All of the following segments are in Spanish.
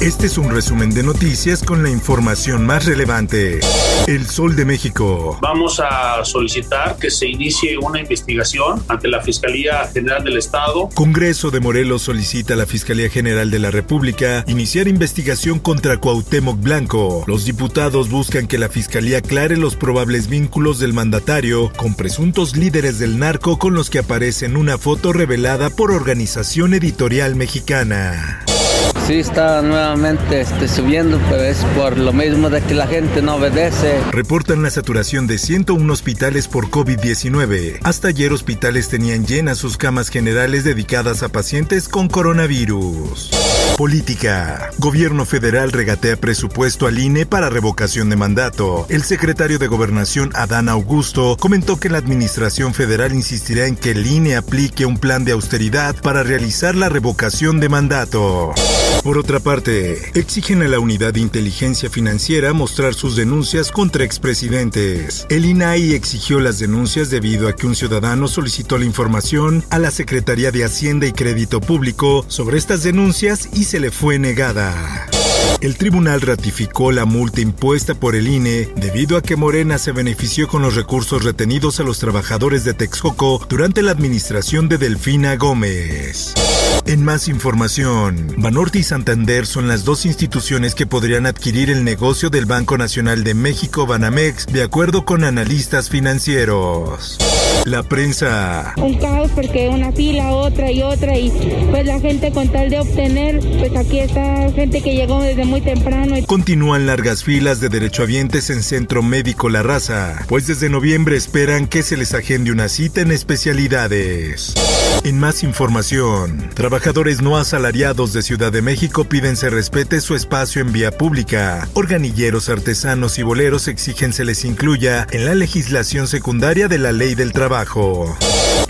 Este es un resumen de noticias con la información más relevante. El Sol de México. Vamos a solicitar que se inicie una investigación ante la Fiscalía General del Estado. Congreso de Morelos solicita a la Fiscalía General de la República iniciar investigación contra Cuauhtémoc Blanco. Los diputados buscan que la Fiscalía aclare los probables vínculos del mandatario con presuntos líderes del narco con los que aparece en una foto revelada por Organización Editorial Mexicana. Sí, está nuevamente este, subiendo, pero es por lo mismo de que la gente no obedece. Reportan la saturación de 101 hospitales por COVID-19. Hasta ayer hospitales tenían llenas sus camas generales dedicadas a pacientes con coronavirus. Política. Gobierno federal regatea presupuesto al INE para revocación de mandato. El secretario de Gobernación, Adán Augusto, comentó que la administración federal insistirá en que el INE aplique un plan de austeridad para realizar la revocación de mandato. Por otra parte, exigen a la Unidad de Inteligencia Financiera mostrar sus denuncias contra expresidentes. El INAI exigió las denuncias debido a que un ciudadano solicitó la información a la Secretaría de Hacienda y Crédito Público sobre estas denuncias y se le fue negada. El tribunal ratificó la multa impuesta por el INE debido a que Morena se benefició con los recursos retenidos a los trabajadores de Texcoco durante la administración de Delfina Gómez. En más información, Banorte y Santander son las dos instituciones que podrían adquirir el negocio del Banco Nacional de México Banamex, de acuerdo con analistas financieros. La prensa. Un caos porque una fila, otra y otra y pues la gente con tal de obtener, pues aquí está gente que llegó muy temprano. Continúan largas filas de derechohabientes en Centro Médico La Raza, pues desde noviembre esperan que se les agende una cita en especialidades. En más información, trabajadores no asalariados de Ciudad de México piden se respete su espacio en vía pública. Organilleros, artesanos y boleros exigen se les incluya en la legislación secundaria de la ley del trabajo.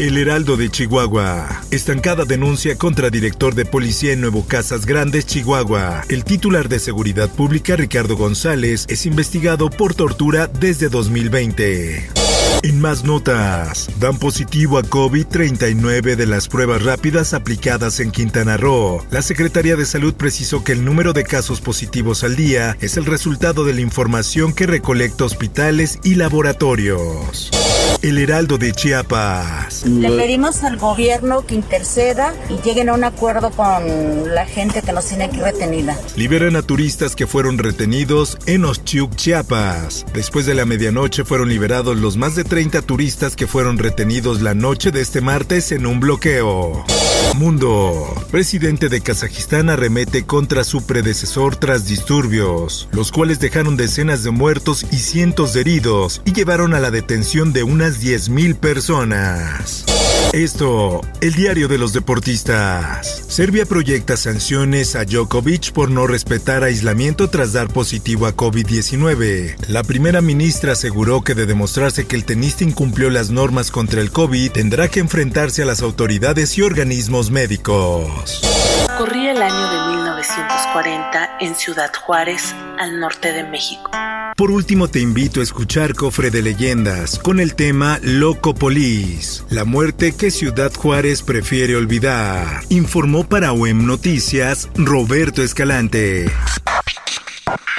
El Heraldo de Chihuahua. Estancada denuncia contra director de policía en Nuevo Casas Grandes, Chihuahua. El titular de Seguridad Pública, Ricardo González, es investigado por tortura desde 2020. En más notas, dan positivo a COVID-39 de las pruebas rápidas aplicadas en Quintana Roo. La Secretaría de Salud precisó que el número de casos positivos al día es el resultado de la información que recolecta hospitales y laboratorios. El Heraldo de Chiapas. Le pedimos al gobierno que interceda y lleguen a un acuerdo con la gente que nos tiene aquí retenida. Liberan a turistas que fueron retenidos en Ostiuc, Chiapas. Después de la medianoche fueron liberados los más de 30 turistas que fueron retenidos la noche de este martes en un bloqueo. Mundo. Presidente de Kazajistán arremete contra su predecesor tras disturbios, los cuales dejaron decenas de muertos y cientos de heridos y llevaron a la detención de unas 10.000 personas. Esto, el diario de los deportistas. Serbia proyecta sanciones a Djokovic por no respetar aislamiento tras dar positivo a COVID-19. La primera ministra aseguró que de demostrarse que el tenista incumplió las normas contra el COVID, tendrá que enfrentarse a las autoridades y organismos médicos. Corría el año de 1940 en Ciudad Juárez, al norte de México. Por último, te invito a escuchar Cofre de Leyendas con el tema Loco Polis, la muerte que Ciudad Juárez prefiere olvidar. Informó para OEM Noticias Roberto Escalante.